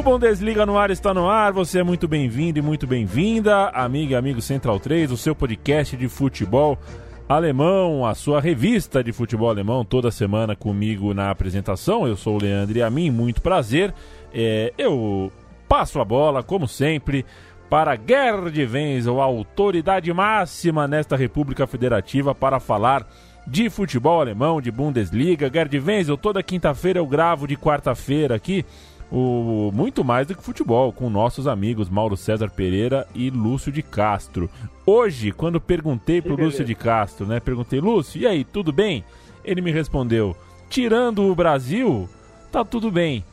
O Bundesliga no ar está no ar, você é muito bem-vindo e muito bem-vinda, amiga e amigo Central 3, o seu podcast de futebol alemão, a sua revista de futebol alemão, toda semana comigo na apresentação. Eu sou o Leandro e a mim, muito prazer. É, eu passo a bola, como sempre, para Gerd Wenzel, a autoridade máxima nesta República Federativa, para falar de futebol alemão, de Bundesliga. Gerd Wenzel, toda quinta-feira eu gravo de quarta-feira aqui o muito mais do que futebol, com nossos amigos Mauro César Pereira e Lúcio de Castro. Hoje, quando perguntei pro Lúcio de Castro, né, perguntei, Lúcio, e aí, tudo bem? Ele me respondeu, tirando o Brasil, tá tudo bem.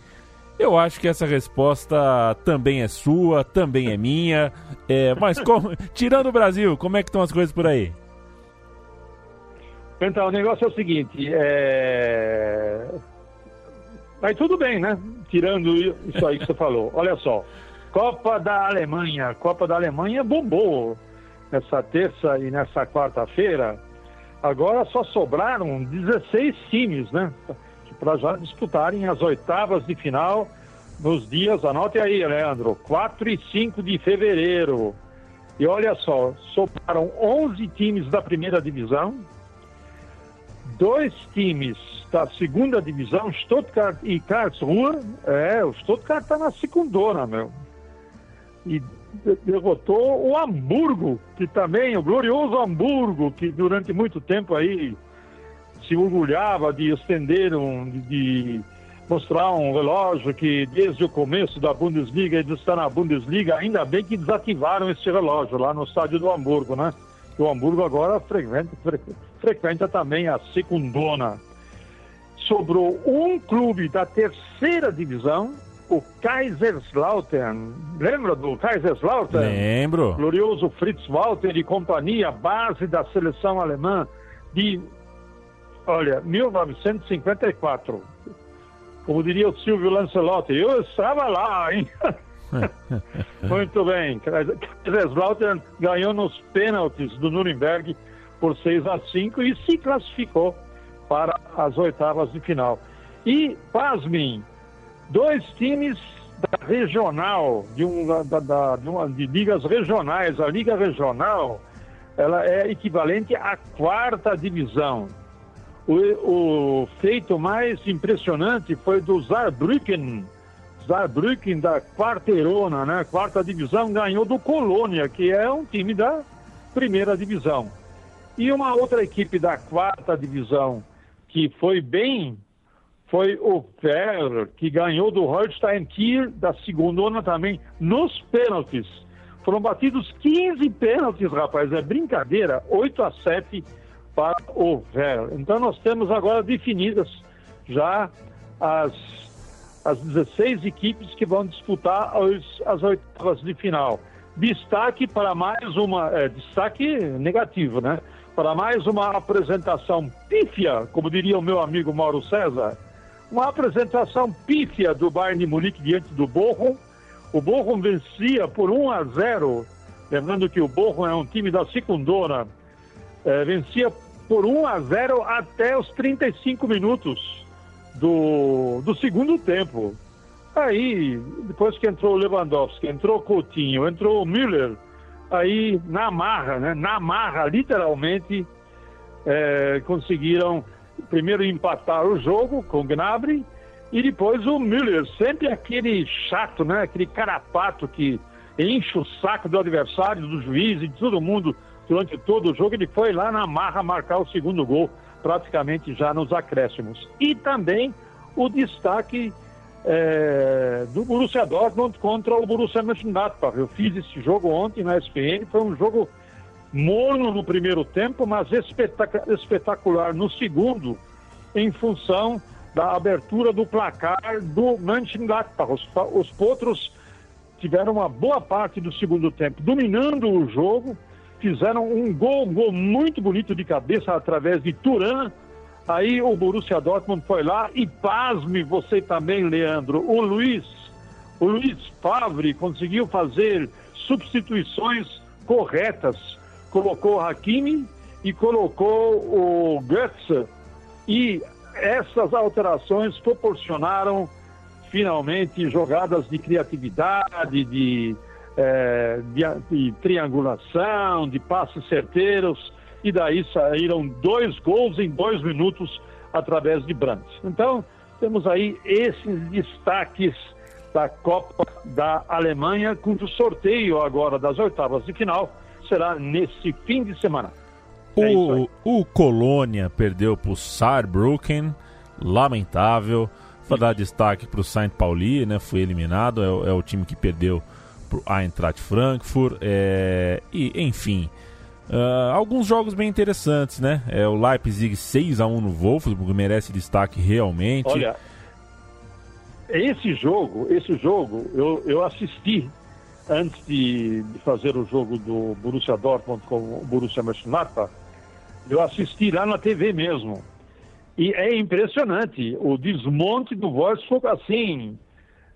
Eu acho que essa resposta também é sua, também é minha. É, mas como, tirando o Brasil, como é que estão as coisas por aí? Então, o negócio é o seguinte, é... Mas tudo bem, né? Tirando isso aí que você falou. Olha só, Copa da Alemanha. Copa da Alemanha bombou nessa terça e nessa quarta-feira. Agora só sobraram 16 times, né? Para já disputarem as oitavas de final nos dias, anote aí, Leandro, 4 e 5 de fevereiro. E olha só, sobraram 11 times da primeira divisão, dois times da segunda divisão, Stuttgart e Karlsruhe. É, o Stuttgart está na segundona, meu. E derrotou o Hamburgo, que também, o glorioso Hamburgo, que durante muito tempo aí se orgulhava de estender um, de, de mostrar um relógio que desde o começo da Bundesliga ele está na Bundesliga, ainda bem que desativaram esse relógio lá no estádio do Hamburgo, né? O Hamburgo agora frequenta, frequenta também a secundona. Sobrou um clube da terceira divisão, o Kaiserslautern. Lembra do Kaiserslautern? Lembro. Glorioso Fritz Walter e companhia, base da seleção alemã de, olha, 1954. Como diria o Silvio Lancelotti, eu estava lá, hein? Muito bem. Kaiserslautern ganhou nos pênaltis do Nuremberg por 6 a 5 e se classificou para as oitavas de final. E, pasmem, dois times da regional, de, um, da, da, de, uma, de ligas regionais. A Liga Regional ela é equivalente à quarta divisão. O, o feito mais impressionante foi do Saarbrücken, Saarbrücken da quarteirona, né? Quarta divisão, ganhou do Colônia, que é um time da primeira divisão. E uma outra equipe da quarta divisão que foi bem foi o Ver, que ganhou do Holstein Kiel da segunda também nos pênaltis. Foram batidos 15 pênaltis, rapaz, é brincadeira, 8 a 7 para o Ver. Então nós temos agora definidas já as, as 16 equipes que vão disputar as, as oitavas de final. Destaque para mais uma, é, destaque negativo, né? Para mais uma apresentação pífia, como diria o meu amigo Mauro César, uma apresentação pífia do Bayern de Munique diante do Bochum. O Bochum vencia por 1 a 0, lembrando que o Bochum é um time da secundona, é, vencia por 1 a 0 até os 35 minutos do, do segundo tempo. Aí, depois que entrou o Lewandowski, entrou Coutinho, entrou o Müller, aí na marra, né? Na marra, literalmente, é, conseguiram primeiro empatar o jogo com o Gnabry e depois o Müller, sempre aquele chato, né? Aquele carapato que enche o saco do adversário, do juiz e de todo mundo durante todo o jogo. Ele foi lá na marra marcar o segundo gol, praticamente já nos acréscimos. E também o destaque é, do Borussia Dortmund contra o Borussia Mönchengladbach. Eu fiz esse jogo ontem na SPN, foi um jogo morno no primeiro tempo, mas espetacular no segundo, em função da abertura do placar do Mönchengladbach. Os, os potros tiveram uma boa parte do segundo tempo dominando o jogo, fizeram um gol, um gol muito bonito de cabeça através de Turan. Aí o Borussia Dortmund foi lá e pasme você também, Leandro. O Luiz, o Luiz Favre conseguiu fazer substituições corretas. Colocou o Hakimi e colocou o Götze. E essas alterações proporcionaram finalmente jogadas de criatividade, de, é, de, de, triangulação, de passes certeiros, e daí saíram dois gols em dois minutos através de Brandt. Então, temos aí esses destaques da Copa da Alemanha, cujo sorteio agora das oitavas de final será nesse fim de semana. O, é o Colônia perdeu para o Saarbrücken, lamentável. Vou dar destaque para o Saint Pauli, né? Foi eliminado, é, é, o time que perdeu para a Eintracht Frankfurt. É, e, enfim, uh, alguns jogos bem interessantes, né? É o Leipzig 6 a 1 no Wolfsburg, merece destaque realmente. Olha, esse jogo, esse jogo eu, eu assisti antes de, de fazer o jogo do Borussia Dortmund com o Borussia Mönchengladbach eu assisti lá na TV mesmo. E é impressionante o desmonte do Wolfsburg assim,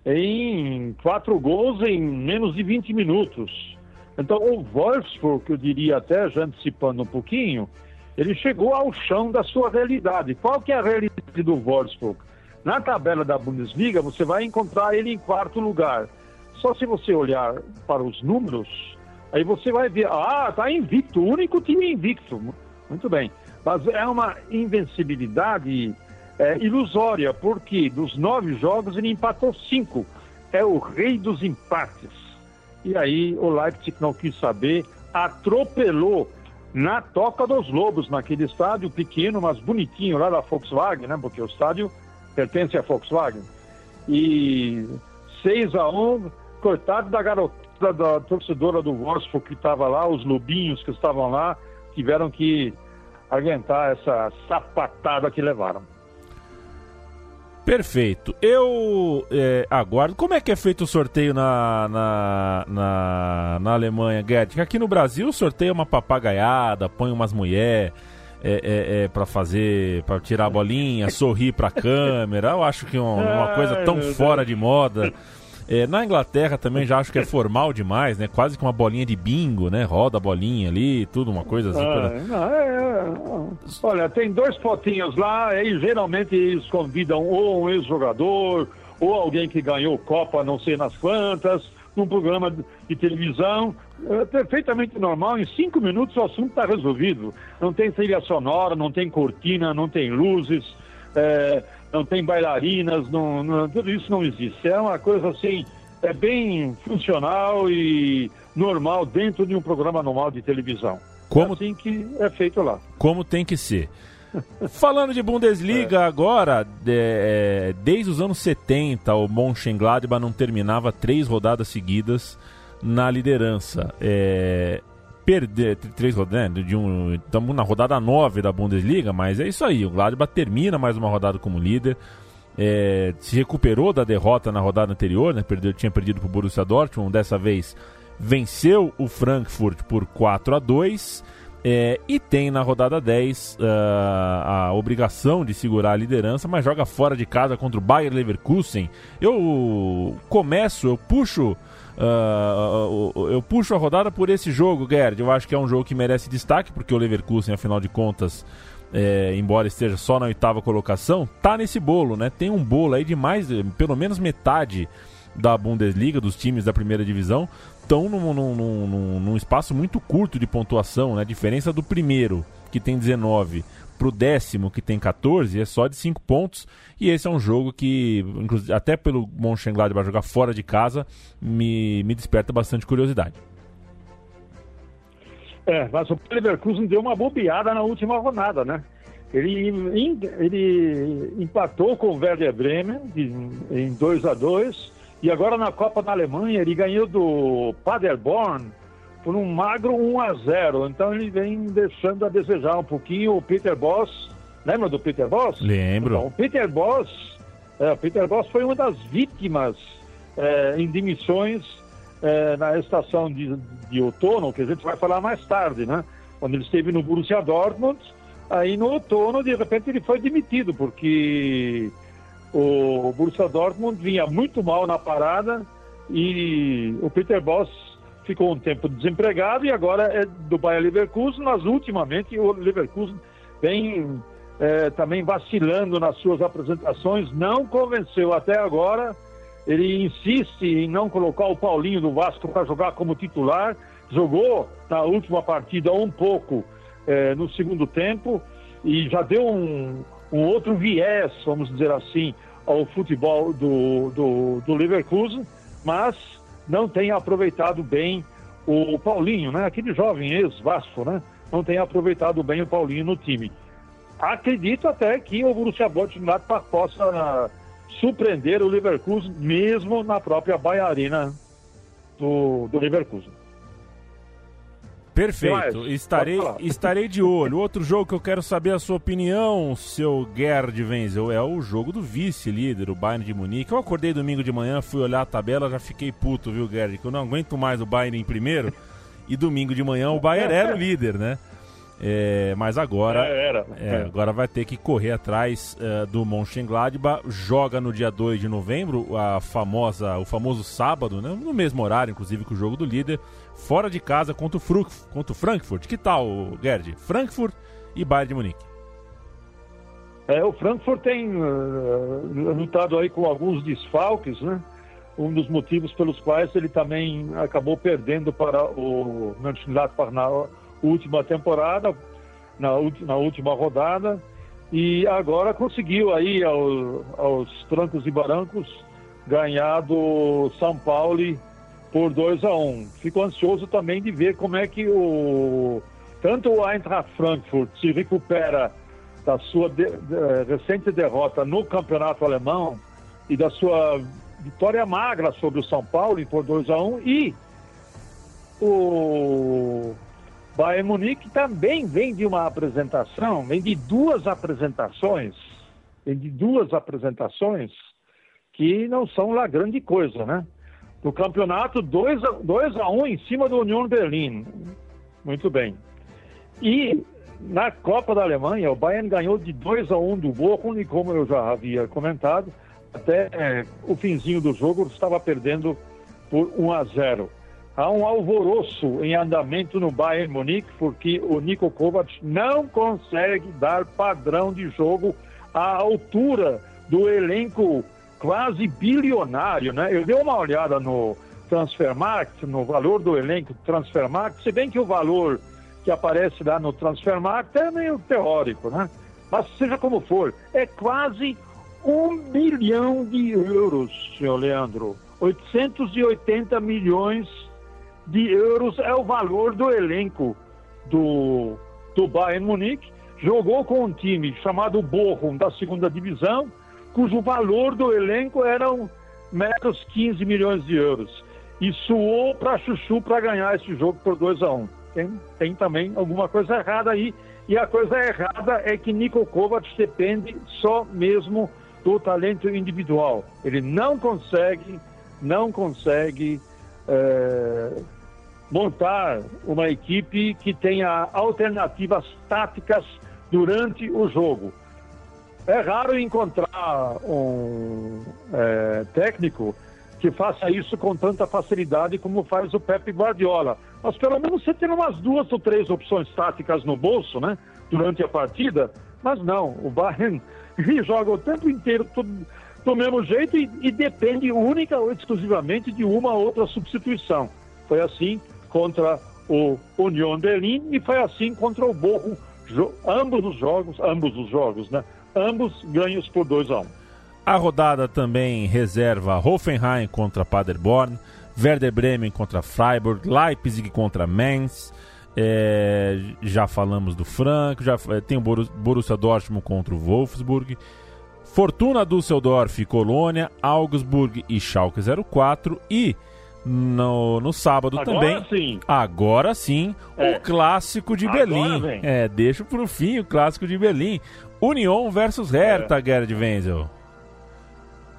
em quatro gols em menos de 20 minutos. Então o Wolfsburg, eu diria até, já antecipando um pouquinho, ele chegou ao chão da sua realidade. Qual que é a realidade do Wolfsburg? Na tabela da Bundesliga, você vai encontrar ele em quarto lugar. Só se você olhar para os números, aí você vai ver, ah, está invicto, o único time invicto. Muito bem. Mas é uma invencibilidade é, ilusória, porque dos nove jogos ele empatou cinco. É o rei dos empates. E aí o Leipzig não quis saber, atropelou na Toca dos Lobos, naquele estádio pequeno, mas bonitinho lá da Volkswagen, né? Porque o estádio pertence à Volkswagen. E 6 a 1 coitado da garota, da torcedora do Wolfsburg que estava lá, os lobinhos que estavam lá, tiveram que aguentar essa sapatada que levaram. Perfeito. Eu é, aguardo. Como é que é feito o sorteio na, na, na, na Alemanha, Gerd? Aqui no Brasil o sorteio é uma papagaiada, põe umas mulheres é, é, é para fazer, para tirar a bolinha, sorrir para a câmera. Eu acho que é uma, uma coisa tão fora de moda. É, na Inglaterra também já acho que é formal demais, né? Quase que uma bolinha de bingo, né? Roda a bolinha ali, tudo, uma coisa assim. Ah, não, é, é, olha, tem dois potinhos lá e geralmente eles convidam ou um ex-jogador ou alguém que ganhou Copa não sei nas quantas, num programa de televisão. É perfeitamente normal, em cinco minutos o assunto está resolvido. Não tem trilha sonora, não tem cortina, não tem luzes. É, não tem bailarinas, não, não, tudo isso não existe. É uma coisa assim, é bem funcional e normal dentro de um programa normal de televisão. Como, é assim que é feito lá. Como tem que ser. Falando de Bundesliga é. agora, é, desde os anos 70 o Mönchengladbach não terminava três rodadas seguidas na liderança. É, perder três rodadas, né, de um, estamos na rodada 9 da Bundesliga, mas é isso aí, o Gladbach termina mais uma rodada como líder, é, se recuperou da derrota na rodada anterior, né, perdeu, tinha perdido para o Borussia Dortmund, dessa vez venceu o Frankfurt por 4 a 2 é, e tem na rodada 10 uh, ah, a obrigação de segurar a liderança, mas joga fora de casa contra o Bayer Leverkusen. Eu começo, eu puxo Uh, eu puxo a rodada por esse jogo, Gerd. Eu acho que é um jogo que merece destaque, porque o Leverkusen, afinal de contas, é, embora esteja só na oitava colocação, tá nesse bolo, né? Tem um bolo aí de mais, pelo menos metade da Bundesliga, dos times da primeira divisão, estão num, num, num, num, espaço muito curto de pontuação, né? A diferença do primeiro, que tem 19, para o décimo, que tem 14, é só de 5 pontos. E esse é um jogo que, até pelo Mönchengladbach jogar fora de casa, me, me desperta bastante curiosidade. É, mas o Leverkusen deu uma bobeada na última rodada, né? Ele, ele empatou com o Werder Bremen em 2 a 2 e agora na Copa da Alemanha ele ganhou do Paderborn por um magro 1 a 0. Então ele vem deixando a desejar um pouquinho o Peter Boss. Lembra do Peter Boss? Lembro. Então, o Peter Boss, é, o Peter Boss foi uma das vítimas é, em demissões é, na estação de, de outono, que a gente vai falar mais tarde, né? Quando ele esteve no Borussia Dortmund, aí no outono, de repente, ele foi demitido, porque o Borussia Dortmund vinha muito mal na parada e o Peter Boss ficou um tempo desempregado e agora é do Bayer Leverkusen, mas ultimamente o Leverkusen vem é, também vacilando nas suas apresentações, não convenceu até agora ele insiste em não colocar o Paulinho do Vasco para jogar como titular. Jogou na última partida um pouco é, no segundo tempo e já deu um, um, outro viés, vamos dizer assim, ao futebol do, do, do Leverkusen, mas não tem aproveitado bem o Paulinho, né? Aquele jovem ex-Vasco, né? Não tem aproveitado bem o Paulinho no time. Acredito até que o Borussia Dortmund possa surpreender o Leverkusen, mesmo na própria Baiarina do, do Leverkusen. Perfeito, estarei, estarei de olho. Outro jogo que eu quero saber a sua opinião, seu Gerd Wenzel, é o jogo do vice-líder, o Bayern de Munique. Eu acordei domingo de manhã, fui olhar a tabela, já fiquei puto, viu, Gerd? Que eu não aguento mais o Bayern em primeiro. E domingo de manhã o Bayern era o líder, né? É, mas agora, é, era. Agora vai ter que correr atrás uh, do Mönchengladbach. Joga no dia 2 de novembro, a famosa, o famoso sábado, né? no mesmo horário, inclusive, que o jogo do líder, fora de casa contra o, Fru contra o Frankfurt. Que tal, Gerd? Frankfurt e Bayern de Munique. É, o Frankfurt tem uh, lutado aí com alguns desfalques, né? Um dos motivos pelos quais ele também acabou perdendo para o Mönchengladbach na última temporada, na, na última rodada, e agora conseguiu aí ao, aos trancos e barancos ganhar do São Paulo por 2 a 1 um. Fico ansioso também de ver como é que o tanto o Eintracht Frankfurt se recupera da sua de, de, recente derrota no campeonato alemão e da sua vitória magra sobre o São Paulo por 2 a 1 um, e o Bayern Munique também vem de uma apresentação, vem de duas apresentações, vem de duas apresentações que não são lá grande coisa, né? No campeonato, 2 a, 2 a 1 um em cima do Union Berlim. Muito bem. E na Copa da Alemanha, o Bayern ganhou de 2 a 1 um do Bochum e como eu já havia comentado, até é, o finzinho do jogo estava perdendo por 1 a 0. Há um alvoroço em andamento no Bayern Munique, porque o Nico Kovac não consegue dar padrão de jogo à altura do elenco quase bilionário, né? Eu dei uma olhada no Transfermarkt, no valor do elenco Transfermarkt, se bem que o valor que aparece lá no Transfermarkt é meio teórico, né? Mas seja como for, é quase um bilhão de euros, senhor Leandro. 880 milhões de euros é o valor do elenco do, do Bayern Munique. Jogou com um time chamado Bochum, da segunda divisão, cujo valor do elenco eram meros 15 milhões de euros. E suou para Chuchu para ganhar esse jogo por 2 a 1 um. tem, tem também alguma coisa errada aí. E a coisa errada é que Nico Kovac depende só mesmo do talento individual. Ele não consegue, não consegue é, montar uma equipe que tenha alternativas táticas durante o jogo. É raro encontrar um é, técnico que faça isso com tanta facilidade como faz o Pepe Guardiola. Mas pelo menos você tem umas duas ou três opções táticas no bolso, né? Durante a partida. Mas não, o Bayern joga o tempo inteiro tudo, do mesmo jeito e, e depende única ou exclusivamente de uma outra substituição. Foi assim contra o Union Berlim e foi assim contra o Bochum, ambos os jogos, ambos os jogos, né? Ambos ganhos por 2 a 1 um. A rodada também reserva Hoffenheim contra Paderborn, Werder Bremen contra Freiburg, Leipzig contra Mainz. É, já falamos do Franco, já é, tem o Borussia Dortmund contra o Wolfsburg. Fortuna Düsseldorf, Colônia, Augsburg e Schalke 04 e no, no sábado agora também. Sim. Agora sim, é. o clássico de agora Berlim. Vem. É, deixa pro fim o clássico de Berlim. União versus Hertha, é. Gerd Wenzel.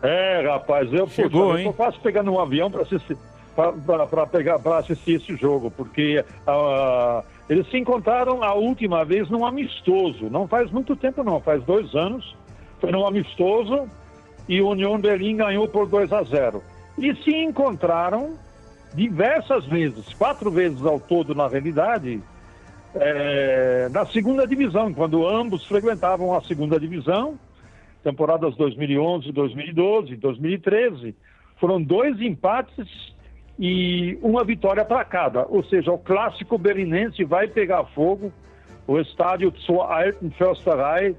É, rapaz, eu, Chegou, poxa, hein? eu faço pegando um avião para assistir para pegar para assistir esse jogo, porque uh, eles se encontraram a última vez num amistoso. Não faz muito tempo, não, faz dois anos. Foi num amistoso e o União Berlim ganhou por 2 a 0. E se encontraram diversas vezes, quatro vezes ao todo na realidade, é, na segunda divisão, quando ambos frequentavam a segunda divisão, temporadas 2011, 2012, 2013, foram dois empates e uma vitória para cada. Ou seja, o clássico berlinense vai pegar fogo, o estádio Zur Alten Försterei,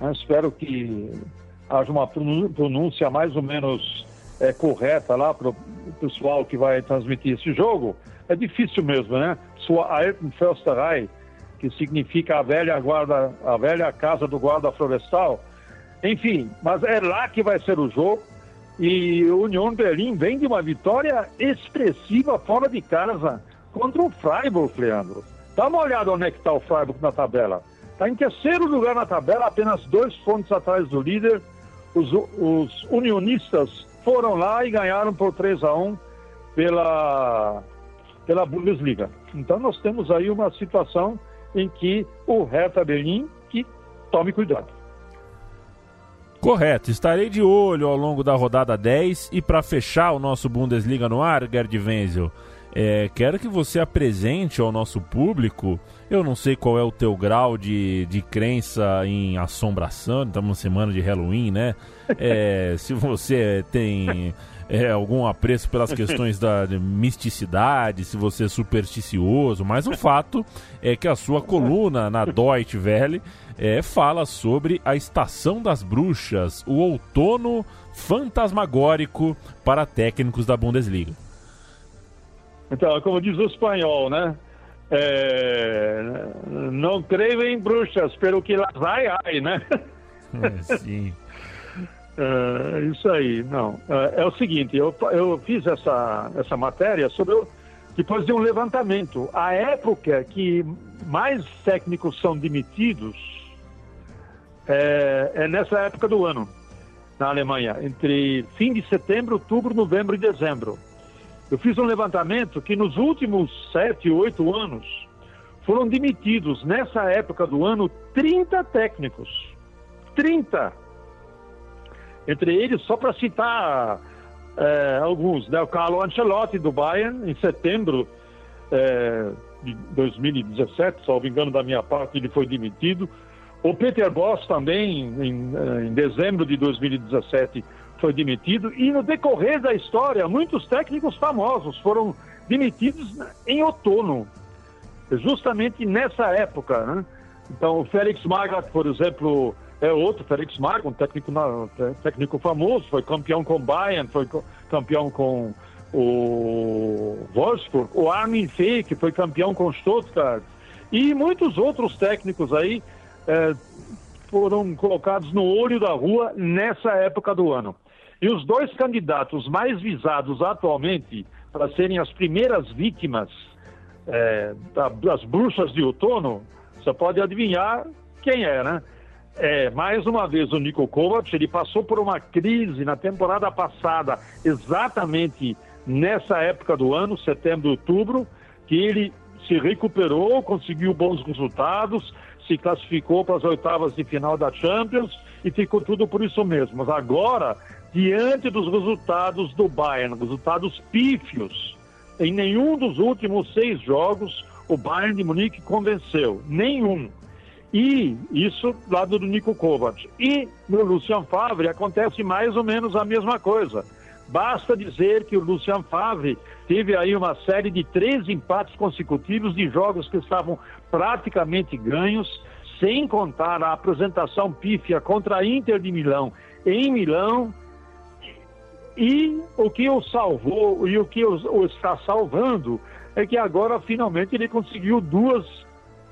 né, espero que haja uma pronúncia mais ou menos é, correta lá para o pessoal que vai transmitir esse jogo, é difícil mesmo, né? Sua Alten Försterei, que significa a velha guarda, a velha casa do guarda florestal. Enfim, mas é lá que vai ser o jogo. E o União Berlim vem de uma vitória expressiva fora de casa contra o Freiburg, Leandro. Dá uma olhada onde é que está o Freiburg na tabela. Está em terceiro lugar na tabela, apenas dois pontos atrás do líder. Os, os unionistas foram lá e ganharam por 3 a 1 pela, pela Bundesliga. Então nós temos aí uma situação em que o Hertha Berlim que tome cuidado. Correto, estarei de olho ao longo da rodada 10 e para fechar o nosso Bundesliga no ar, Gerd Wenzel, é, quero que você apresente ao nosso público, eu não sei qual é o teu grau de, de crença em assombração, estamos na semana de Halloween, né? É, se você tem é, algum apreço pelas questões da misticidade, se você é supersticioso, mas o fato é que a sua coluna na Deutsche Welle é, fala sobre a estação das bruxas, o outono fantasmagórico para técnicos da Bundesliga. Então, como diz o espanhol, né? É, não creio em bruxas, pelo que lá vai, ai, né? É, sim. É, isso aí, não. É, é, o seguinte, eu, eu fiz essa, essa matéria sobre depois de um levantamento. A época que mais técnicos são demitidos é, é nessa época do ano, na Alemanha, entre fim de setembro, outubro, novembro e dezembro. Eu fiz um levantamento que nos últimos sete, oito anos foram demitidos nessa época do ano 30 técnicos. 30 entre eles, só para citar é, alguns, né? o Carlo Ancelotti do Bayern, em setembro é, de 2017, salvo engano da minha parte, ele foi demitido. O Peter Boss também, em, é, em dezembro de 2017, foi demitido. E no decorrer da história, muitos técnicos famosos foram demitidos em outono, justamente nessa época. Né? Então, o Félix Magath, por exemplo, é outro, Felix Marco, um técnico, técnico famoso, foi campeão com o Bayern, foi campeão com o Wolfsburg, o Armin Fee, que foi campeão com o Stuttgart, e muitos outros técnicos aí é, foram colocados no olho da rua nessa época do ano. E os dois candidatos mais visados atualmente para serem as primeiras vítimas é, das bruxas de outono, você pode adivinhar quem é, né? É, mais uma vez o Nico Kovac, ele passou por uma crise na temporada passada, exatamente nessa época do ano, setembro, outubro, que ele se recuperou, conseguiu bons resultados, se classificou para as oitavas de final da Champions e ficou tudo por isso mesmo. Mas agora, diante dos resultados do Bayern, resultados pífios, em nenhum dos últimos seis jogos o Bayern de Munique convenceu, nenhum. E isso lado do Nico Kovac. E no Lucian Favre acontece mais ou menos a mesma coisa. Basta dizer que o Lucian Favre teve aí uma série de três empates consecutivos de jogos que estavam praticamente ganhos, sem contar a apresentação pífia contra a Inter de Milão em Milão. E o que o salvou e o que o está salvando é que agora finalmente ele conseguiu duas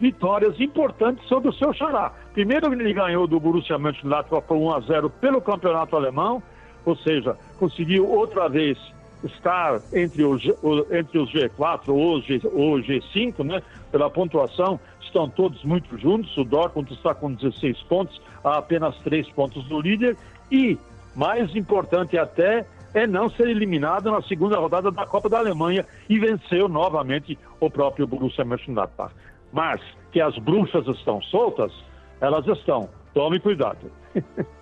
vitórias importantes sobre o seu xará. Primeiro ele ganhou do Borussia Mönchengladbach por 1 a 0 pelo campeonato alemão, ou seja, conseguiu outra vez estar entre os, entre os G4 ou, G, ou G5, né? Pela pontuação, estão todos muito juntos. O Dortmund está com 16 pontos, a apenas 3 pontos do líder. E, mais importante até, é não ser eliminado na segunda rodada da Copa da Alemanha e venceu novamente o próprio Borussia Mönchengladbach. Mas que as bruxas estão soltas, elas estão. Tome cuidado.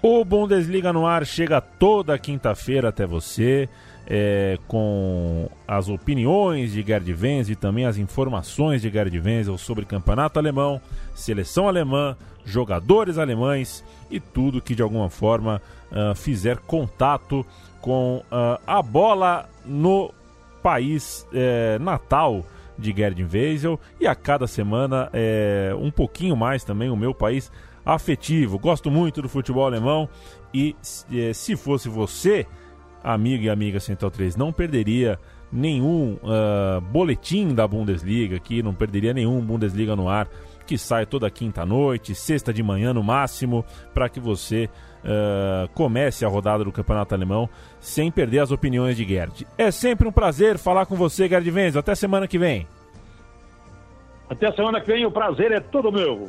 O Bundesliga no ar chega toda quinta-feira até você, é, com as opiniões de Gerd Wenzel e também as informações de Gerd Wenzel sobre campeonato alemão, seleção alemã, jogadores alemães e tudo que de alguma forma uh, fizer contato com uh, a bola no país uh, natal de Gerd Wenzel e a cada semana é, um pouquinho mais também o meu país afetivo. Gosto muito do futebol alemão e eh, se fosse você, amigo e amiga Central 3, não perderia nenhum uh, boletim da Bundesliga aqui, não perderia nenhum Bundesliga no ar que sai toda quinta noite, sexta de manhã no máximo, para que você uh, comece a rodada do Campeonato Alemão sem perder as opiniões de Gerd. É sempre um prazer falar com você, Gerd Wenzel. Até semana que vem. Até semana que vem, o prazer é todo meu.